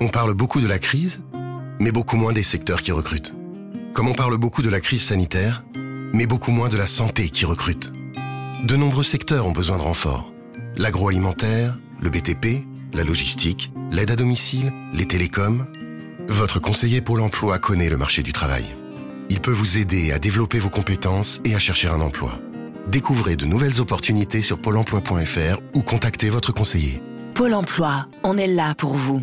On parle beaucoup de la crise, mais beaucoup moins des secteurs qui recrutent. Comme on parle beaucoup de la crise sanitaire, mais beaucoup moins de la santé qui recrute. De nombreux secteurs ont besoin de renforts. L'agroalimentaire, le BTP, la logistique, l'aide à domicile, les télécoms. Votre conseiller Pôle emploi connaît le marché du travail. Il peut vous aider à développer vos compétences et à chercher un emploi. Découvrez de nouvelles opportunités sur pôle emploi.fr ou contactez votre conseiller. Pôle emploi, on est là pour vous.